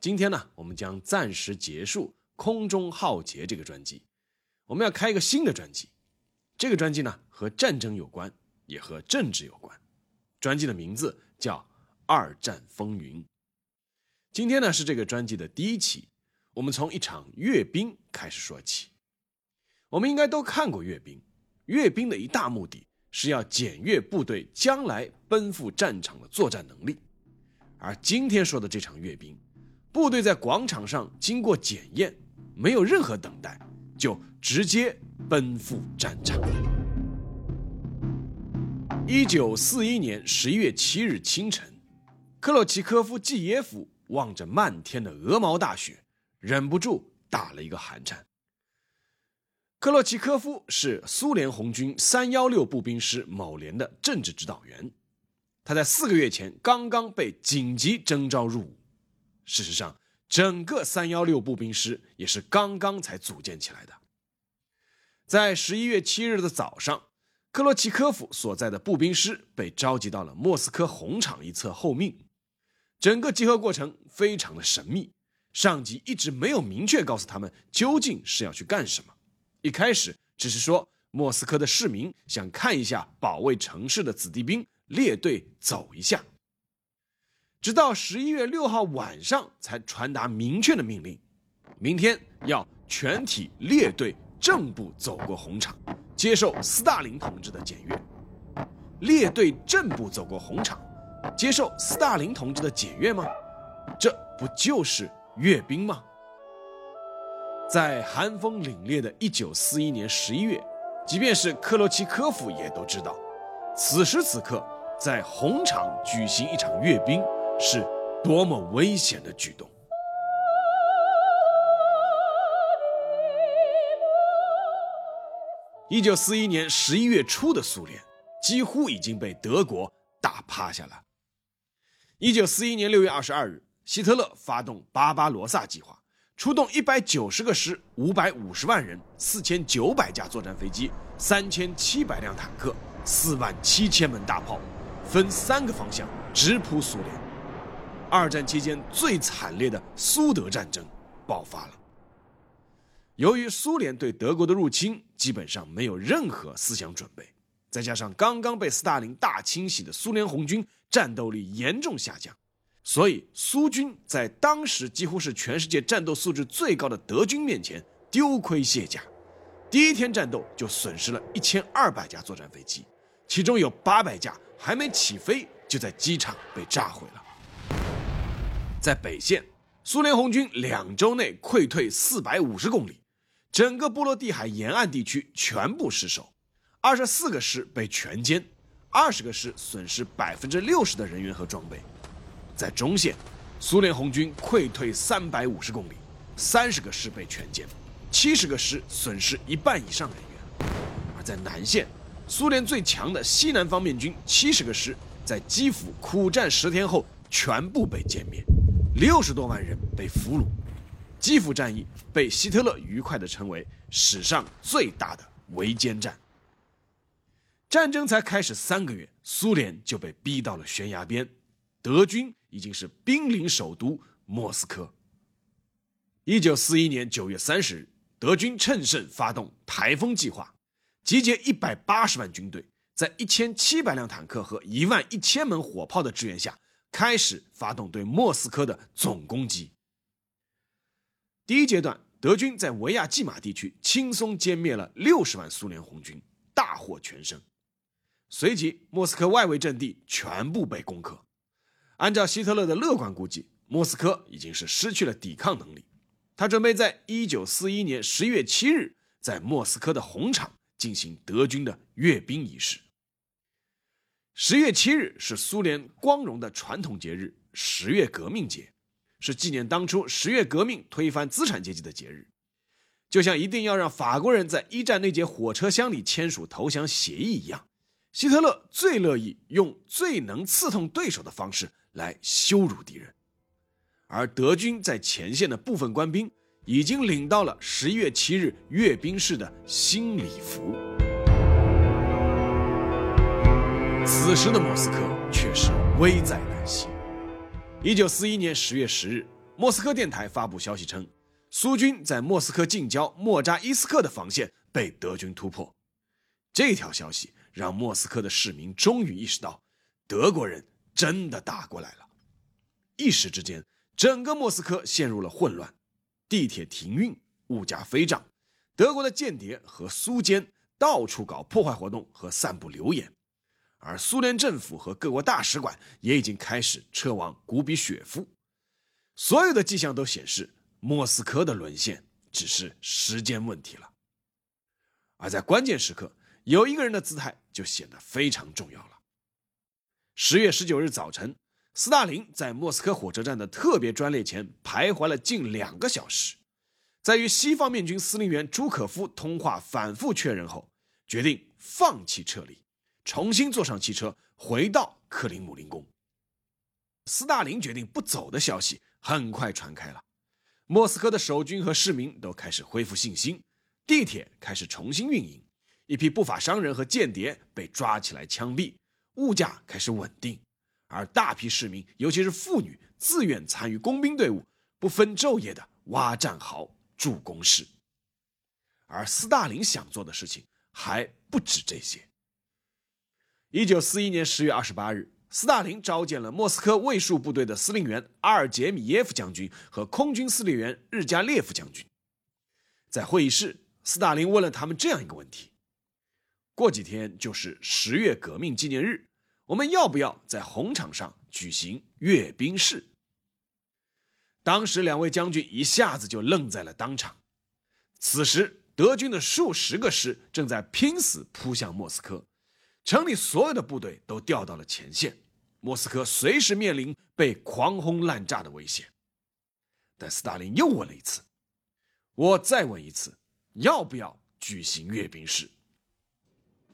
今天呢，我们将暂时结束《空中浩劫》这个专辑，我们要开一个新的专辑。这个专辑呢，和战争有关，也和政治有关。专辑的名字叫《二战风云》。今天呢，是这个专辑的第一期，我们从一场阅兵开始说起。我们应该都看过阅兵，阅兵的一大目的。是要检阅部队将来奔赴战场的作战能力，而今天说的这场阅兵，部队在广场上经过检验，没有任何等待，就直接奔赴战场。一九四一年十一月七日清晨，克洛奇科夫季耶夫望着漫天的鹅毛大雪，忍不住打了一个寒颤。克洛奇科夫是苏联红军三幺六步兵师某连的政治指导员，他在四个月前刚刚被紧急征召入伍。事实上，整个三幺六步兵师也是刚刚才组建起来的。在十一月七日的早上，克洛奇科夫所在的步兵师被召集到了莫斯科红场一侧候命。整个集合过程非常的神秘，上级一直没有明确告诉他们究竟是要去干什么。一开始只是说莫斯科的市民想看一下保卫城市的子弟兵列队走一下，直到十一月六号晚上才传达明确的命令：明天要全体列队正步走过红场，接受斯大林同志的检阅。列队正步走过红场，接受斯大林同志的检阅吗？这不就是阅兵吗？在寒风凛冽的1941年11月，即便是克罗奇科夫也都知道，此时此刻在红场举行一场阅兵是多么危险的举动。1941年11月初的苏联几乎已经被德国打趴下了。1941年6月22日，希特勒发动巴巴罗萨计划。出动一百九十个师、五百五十万人、四千九百架作战飞机、三千七百辆坦克、四万七千门大炮，分三个方向直扑苏联。二战期间最惨烈的苏德战争爆发了。由于苏联对德国的入侵基本上没有任何思想准备，再加上刚刚被斯大林大清洗的苏联红军战斗力严重下降。所以，苏军在当时几乎是全世界战斗素质最高的德军面前丢盔卸甲，第一天战斗就损失了一千二百架作战飞机，其中有八百架还没起飞就在机场被炸毁了。在北线，苏联红军两周内溃退四百五十公里，整个波罗的海沿岸地区全部失守，二十四个师被全歼，二十个师损失百分之六十的人员和装备。在中线，苏联红军溃退三百五十公里，三十个师被全歼，七十个师损失一半以上人员；而在南线，苏联最强的西南方面军七十个师在基辅苦战十天后全部被歼灭，六十多万人被俘虏。基辅战役被希特勒愉快地称为史上最大的围歼战。战争才开始三个月，苏联就被逼到了悬崖边，德军。已经是兵临首都莫斯科。一九四一年九月三十日，德军趁胜发动台风计划，集结一百八十万军队，在一千七百辆坦克和一万一千门火炮的支援下，开始发动对莫斯科的总攻击。第一阶段，德军在维亚季马地区轻松歼灭了六十万苏联红军，大获全胜。随即，莫斯科外围阵地全部被攻克。按照希特勒的乐观估计，莫斯科已经是失去了抵抗能力。他准备在一九四一年十月七日在莫斯科的红场进行德军的阅兵仪式。十月七日是苏联光荣的传统节日——十月革命节，是纪念当初十月革命推翻资产阶级的节日，就像一定要让法国人在一战那节火车厢里签署投降协议一样。希特勒最乐意用最能刺痛对手的方式来羞辱敌人，而德军在前线的部分官兵已经领到了十一月七日阅兵式的新礼服。此时的莫斯科却是危在旦夕。一九四一年十月十日，莫斯科电台发布消息称，苏军在莫斯科近郊莫扎伊斯克的防线被德军突破。这条消息让莫斯科的市民终于意识到，德国人真的打过来了。一时之间，整个莫斯科陷入了混乱，地铁停运，物价飞涨，德国的间谍和苏奸到处搞破坏活动和散布流言。而苏联政府和各国大使馆也已经开始撤往古比雪夫，所有的迹象都显示，莫斯科的沦陷只是时间问题了。而在关键时刻，有一个人的姿态就显得非常重要了。十月十九日早晨，斯大林在莫斯科火车站的特别专列前徘徊了近两个小时，在与西方面军司令员朱可夫通话反复确认后，决定放弃撤离。重新坐上汽车，回到克林姆林宫。斯大林决定不走的消息很快传开了，莫斯科的守军和市民都开始恢复信心，地铁开始重新运营，一批不法商人和间谍被抓起来枪毙，物价开始稳定，而大批市民，尤其是妇女，自愿参与工兵队伍，不分昼夜的挖战壕、筑工事。而斯大林想做的事情还不止这些。一九四一年十月二十八日，斯大林召见了莫斯科卫戍部队的司令员阿尔杰米耶夫将军和空军司令员日加列夫将军。在会议室，斯大林问了他们这样一个问题：过几天就是十月革命纪念日，我们要不要在红场上举行阅兵式？当时，两位将军一下子就愣在了当场。此时，德军的数十个师正在拼死扑向莫斯科。城里所有的部队都调到了前线，莫斯科随时面临被狂轰滥炸的危险。但斯大林又问了一次：“我再问一次，要不要举行阅兵式？”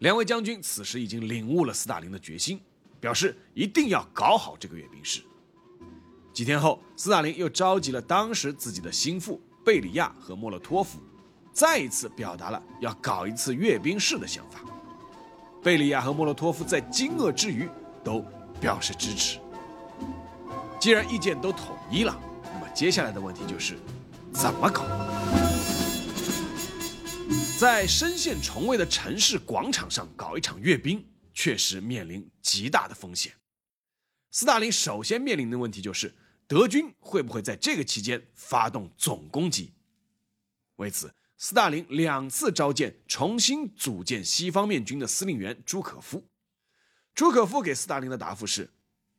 两位将军此时已经领悟了斯大林的决心，表示一定要搞好这个阅兵式。几天后，斯大林又召集了当时自己的心腹贝里亚和莫洛托夫，再一次表达了要搞一次阅兵式的想法。贝利亚和莫洛托夫在惊愕之余都表示支持。既然意见都统一了，那么接下来的问题就是怎么搞？在深陷重围的城市广场上搞一场阅兵，确实面临极大的风险。斯大林首先面临的问题就是德军会不会在这个期间发动总攻击？为此。斯大林两次召见重新组建西方面军的司令员朱可夫。朱可夫给斯大林的答复是：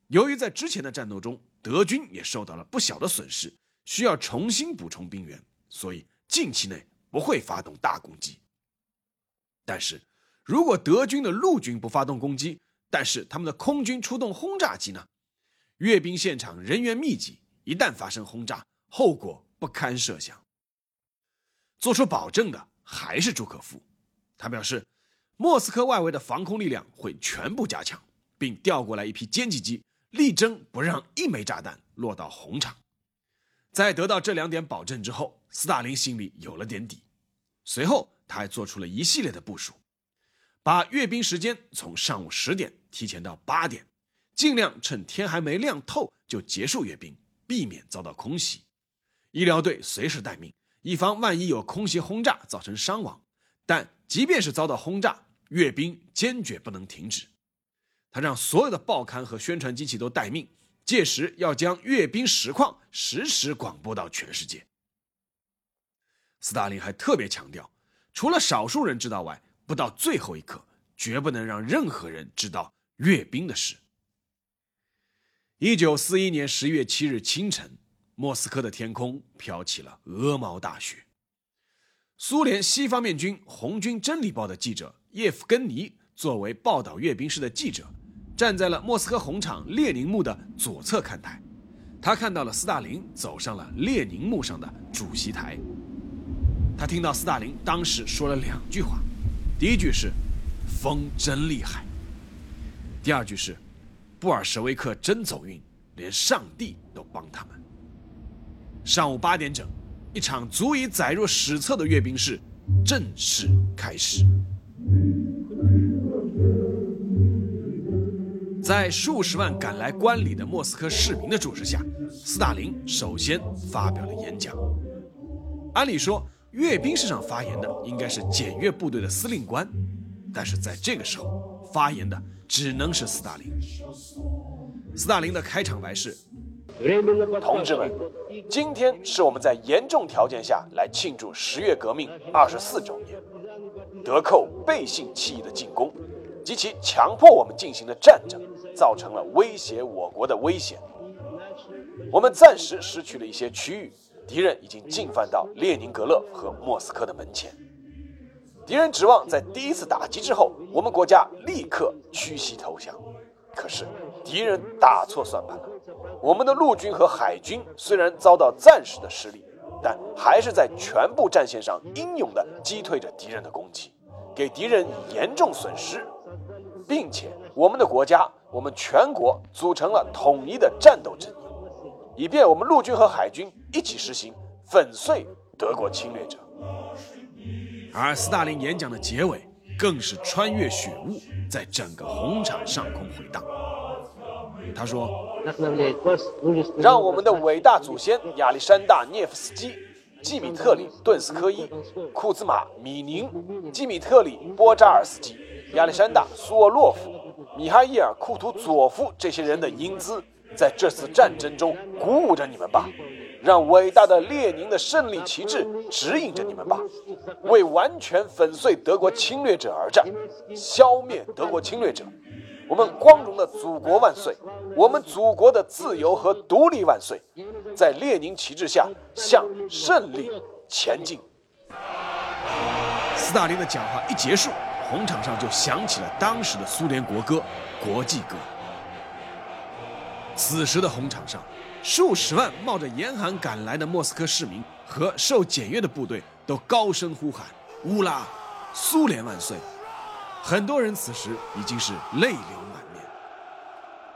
由于在之前的战斗中，德军也受到了不小的损失，需要重新补充兵员，所以近期内不会发动大攻击。但是，如果德军的陆军不发动攻击，但是他们的空军出动轰炸机呢？阅兵现场人员密集，一旦发生轰炸，后果不堪设想。做出保证的还是朱可夫，他表示，莫斯科外围的防空力量会全部加强，并调过来一批歼击机，力争不让一枚炸弹落到红场。在得到这两点保证之后，斯大林心里有了点底。随后，他还做出了一系列的部署，把阅兵时间从上午十点提前到八点，尽量趁天还没亮透就结束阅兵，避免遭到空袭。医疗队随时待命。以防万一有空袭轰炸造成伤亡，但即便是遭到轰炸，阅兵坚决不能停止。他让所有的报刊和宣传机器都待命，届时要将阅兵实况实时广播到全世界。斯大林还特别强调，除了少数人知道外，不到最后一刻，绝不能让任何人知道阅兵的事。一九四一年十月七日清晨。莫斯科的天空飘起了鹅毛大雪。苏联西方面军红军真理报的记者叶夫根尼作为报道阅兵式的记者，站在了莫斯科红场列宁墓的左侧看台。他看到了斯大林走上了列宁墓上的主席台。他听到斯大林当时说了两句话，第一句是“风真厉害”，第二句是“布尔什维克真走运，连上帝都帮他们”。上午八点整，一场足以载入史册的阅兵式正式开始。在数十万赶来观礼的莫斯科市民的注视下，斯大林首先发表了演讲。按理说，阅兵式上发言的应该是检阅部队的司令官，但是在这个时候，发言的只能是斯大林。斯大林的开场白是：“同志们，今天是我们在严重条件下来庆祝十月革命二十四周年，德寇背信弃义的进攻。”及其强迫我们进行的战争，造成了威胁我国的危险。我们暂时失去了一些区域，敌人已经进犯到列宁格勒和莫斯科的门前。敌人指望在第一次打击之后，我们国家立刻屈膝投降。可是敌人打错算盘了。我们的陆军和海军虽然遭到暂时的失利，但还是在全部战线上英勇地击退着敌人的攻击，给敌人严重损失。并且，我们的国家，我们全国组成了统一的战斗阵营，以便我们陆军和海军一起实行粉碎德国侵略者。而斯大林演讲的结尾，更是穿越雪雾，在整个红场上空回荡。他说：“让我们的伟大祖先亚历山大·涅夫斯基、季米特里·顿斯科伊、库兹马·米宁、季米特里·波扎尔斯基。”亚历山大·苏沃洛夫、米哈伊尔·库图佐夫这些人的英姿，在这次战争中鼓舞着你们吧，让伟大的列宁的胜利旗帜指引着你们吧，为完全粉碎德国侵略者而战，消灭德国侵略者。我们光荣的祖国万岁！我们祖国的自由和独立万岁！在列宁旗帜下向胜利前进。斯大林的讲话一结束。红场上就响起了当时的苏联国歌《国际歌》。此时的红场上，数十万冒着严寒赶来的莫斯科市民和受检阅的部队都高声呼喊：“乌拉，苏联万岁！”很多人此时已经是泪流满面。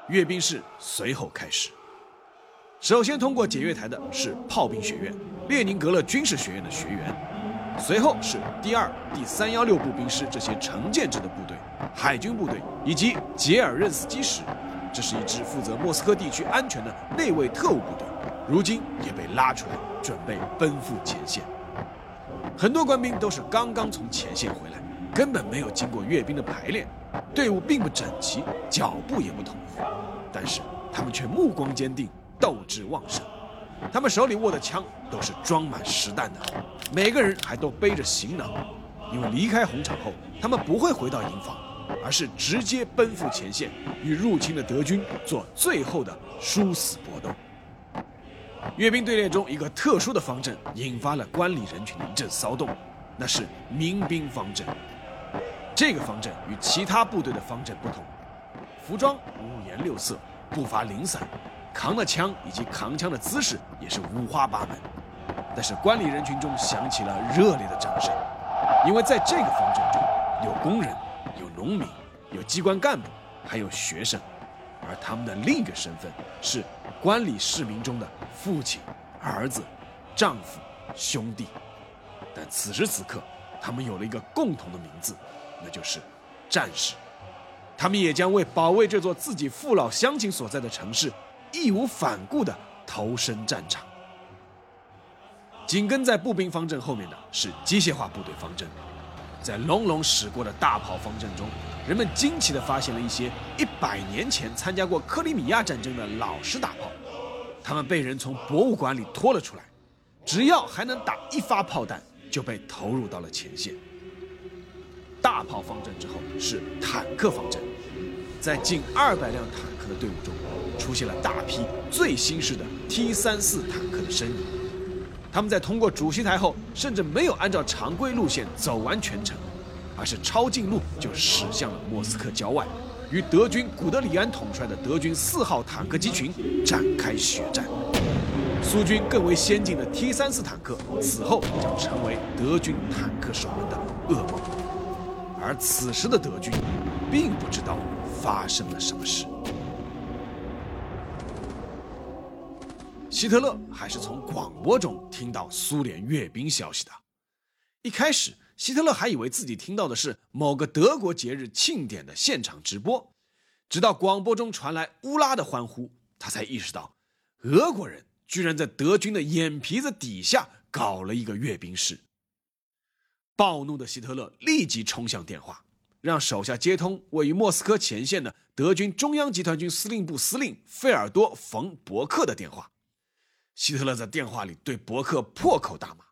阅兵式随后开始，首先通过检阅台的是炮兵学院、列宁格勒军事学院的学员。随后是第二、第三幺六步兵师这些成建制的部队，海军部队以及杰尔任斯基师，这是一支负责莫斯科地区安全的内卫特务部队，如今也被拉出来，准备奔赴前线。很多官兵都是刚刚从前线回来，根本没有经过阅兵的排练，队伍并不整齐，脚步也不统一，但是他们却目光坚定，斗志旺盛。他们手里握的枪都是装满实弹的，每个人还都背着行囊，因为离开红场后，他们不会回到营房，而是直接奔赴前线，与入侵的德军做最后的殊死搏斗。阅兵队列中一个特殊的方阵引发了观礼人群的一阵骚动，那是民兵方阵。这个方阵与其他部队的方阵不同，服装五颜六色，步伐零散。扛的枪以及扛枪的姿势也是五花八门，但是观礼人群中响起了热烈的掌声，因为在这个方阵中有工人、有农民、有机关干部，还有学生，而他们的另一个身份是观礼市民中的父亲、儿子、丈夫、兄弟。但此时此刻，他们有了一个共同的名字，那就是战士。他们也将为保卫这座自己父老乡亲所在的城市。义无反顾地投身战场。紧跟在步兵方阵后面的是机械化部队方阵，在隆隆驶过的大炮方阵中，人们惊奇地发现了一些一百年前参加过克里米亚战争的老式大炮，他们被人从博物馆里拖了出来，只要还能打一发炮弹，就被投入到了前线。大炮方阵之后是坦克方阵，在近二百辆坦克的队伍中。出现了大批最新式的 T 三四坦克的身影，他们在通过主席台后，甚至没有按照常规路线走完全程，而是抄近路就驶向了莫斯科郊外，与德军古德里安统帅的德军四号坦克集群展开血战。苏军更为先进的 T 三四坦克此后将成为德军坦克手们的噩梦。而此时的德军并不知道发生了什么事。希特勒还是从广播中听到苏联阅兵消息的。一开始，希特勒还以为自己听到的是某个德国节日庆典的现场直播，直到广播中传来乌拉的欢呼，他才意识到，俄国人居然在德军的眼皮子底下搞了一个阅兵式。暴怒的希特勒立即冲向电话，让手下接通位于莫斯科前线的德军中央集团军司令部司令费尔多·冯·伯克的电话。希特勒在电话里对伯克破口大骂，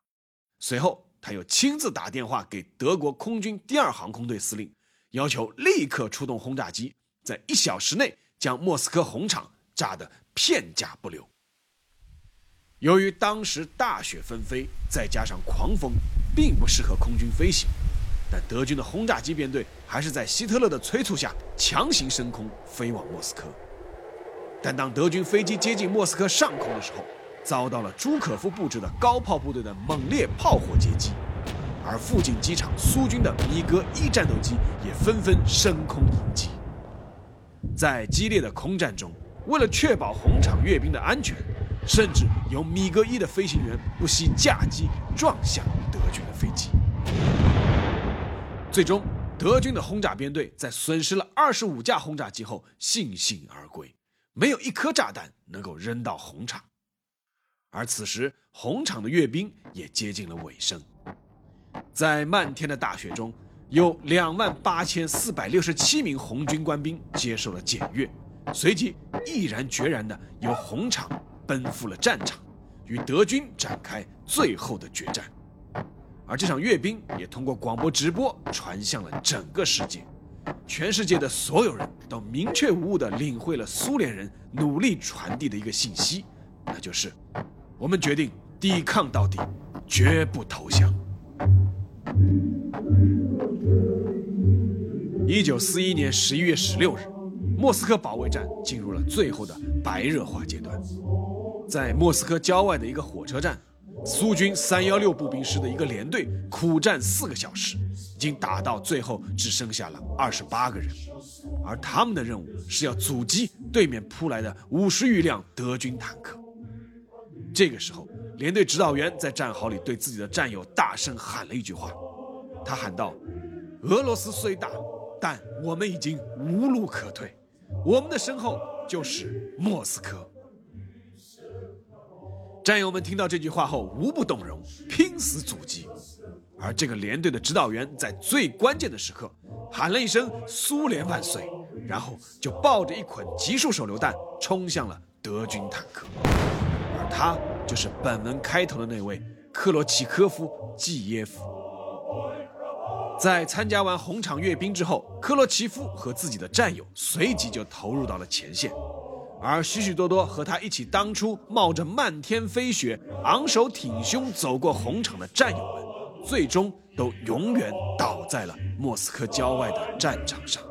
随后。他又亲自打电话给德国空军第二航空队司令，要求立刻出动轰炸机，在一小时内将莫斯科红场炸得片甲不留。由于当时大雪纷飞，再加上狂风，并不适合空军飞行，但德军的轰炸机编队还是在希特勒的催促下强行升空飞往莫斯科。但当德军飞机接近莫斯科上空的时候，遭到了朱可夫布置的高炮部队的猛烈炮火接击，而附近机场苏军的米格一战斗机也纷纷升空迎击。在激烈的空战中，为了确保红场阅兵的安全，甚至有米格一的飞行员不惜驾机撞向飞机。最终，德军的轰炸编队在损失了二十五架轰炸机后悻悻而归，没有一颗炸弹能够扔到红场。而此时，红场的阅兵也接近了尾声。在漫天的大雪中，有两万八千四百六十七名红军官兵接受了检阅，随即毅然决然地由红场奔赴了战场，与德军展开最后的决战。而这场阅兵也通过广播直播传向了整个世界，全世界的所有人都明确无误地领会了苏联人努力传递的一个信息，那就是。我们决定抵抗到底，绝不投降。一九四一年十一月十六日，莫斯科保卫战进入了最后的白热化阶段。在莫斯科郊外的一个火车站，苏军三幺六步兵师的一个连队苦战四个小时，已经打到最后只剩下了二十八个人，而他们的任务是要阻击对面扑来的五十余辆德军坦克。这个时候，连队指导员在战壕里对自己的战友大声喊了一句话，他喊道：“俄罗斯虽大，但我们已经无路可退，我们的身后就是莫斯科。”战友们听到这句话后无不动容，拼死阻击。而这个连队的指导员在最关键的时刻喊了一声“苏联万岁”，然后就抱着一捆集束手榴弹冲向了德军坦克。而他就是本文开头的那位克罗奇科夫季耶夫。在参加完红场阅兵之后，克罗奇夫和自己的战友随即就投入到了前线，而许许多多和他一起当初冒着漫天飞雪、昂首挺胸走过红场的战友们，最终都永远倒在了莫斯科郊外的战场上。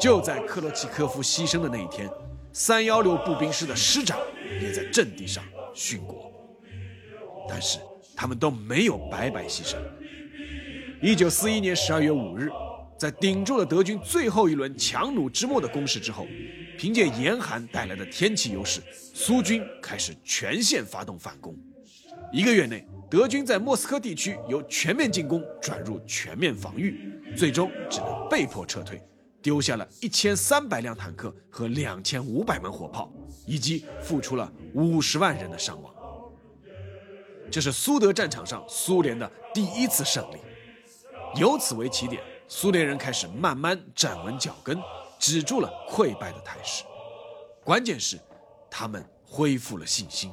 就在克罗奇科夫牺牲的那一天，三幺六步兵师的师长。也在阵地上殉国，但是他们都没有白白牺牲。一九四一年十二月五日，在顶住了德军最后一轮强弩之末的攻势之后，凭借严寒带来的天气优势，苏军开始全线发动反攻。一个月内，德军在莫斯科地区由全面进攻转入全面防御，最终只能被迫撤退。丢下了一千三百辆坦克和两千五百门火炮，以及付出了五十万人的伤亡。这是苏德战场上苏联的第一次胜利。由此为起点，苏联人开始慢慢站稳脚跟，止住了溃败的态势。关键是，他们恢复了信心。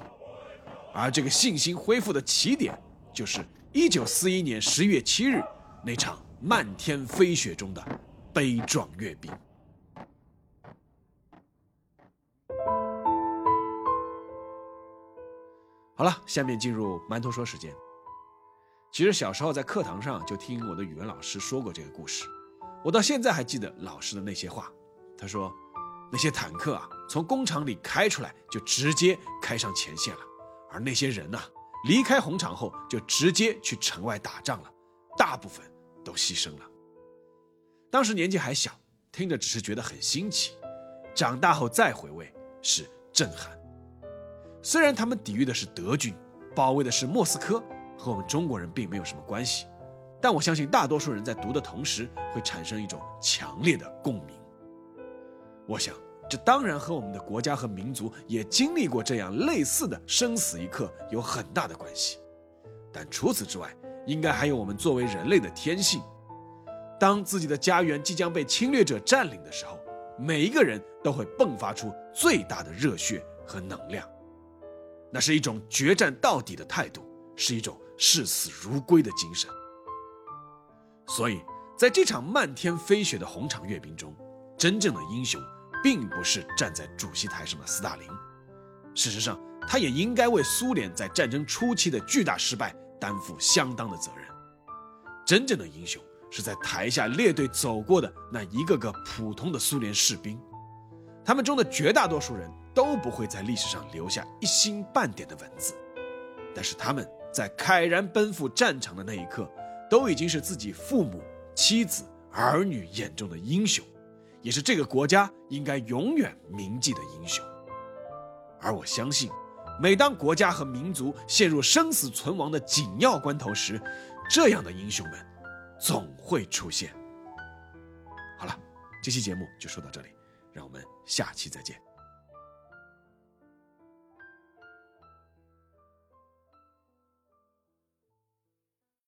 而这个信心恢复的起点，就是一九四一年十月七日那场漫天飞雪中的。悲壮阅兵。好了，下面进入馒头说时间。其实小时候在课堂上就听我的语文老师说过这个故事。我到现在还记得老师的那些话。他说：“那些坦克啊，从工厂里开出来就直接开上前线了，而那些人呢，离开红场后就直接去城外打仗了，大部分都牺牲了。”当时年纪还小，听着只是觉得很新奇，长大后再回味是震撼。虽然他们抵御的是德军，保卫的是莫斯科。和我们中国人并没有什么关系，但我相信大多数人在读的同时会产生一种强烈的共鸣。我想，这当然和我们的国家和民族也经历过这样类似的生死一刻有很大的关系。但除此之外，应该还有我们作为人类的天性。当自己的家园即将被侵略者占领的时候，每一个人都会迸发出最大的热血和能量，那是一种决战到底的态度，是一种。视死如归的精神。所以，在这场漫天飞雪的红场阅兵中，真正的英雄并不是站在主席台上的斯大林。事实上，他也应该为苏联在战争初期的巨大失败担负相当的责任。真正的英雄是在台下列队走过的那一个个普通的苏联士兵，他们中的绝大多数人都不会在历史上留下一星半点的文字，但是他们。在慨然奔赴战场的那一刻，都已经是自己父母、妻子、儿女眼中的英雄，也是这个国家应该永远铭记的英雄。而我相信，每当国家和民族陷入生死存亡的紧要关头时，这样的英雄们总会出现。好了，这期节目就说到这里，让我们下期再见。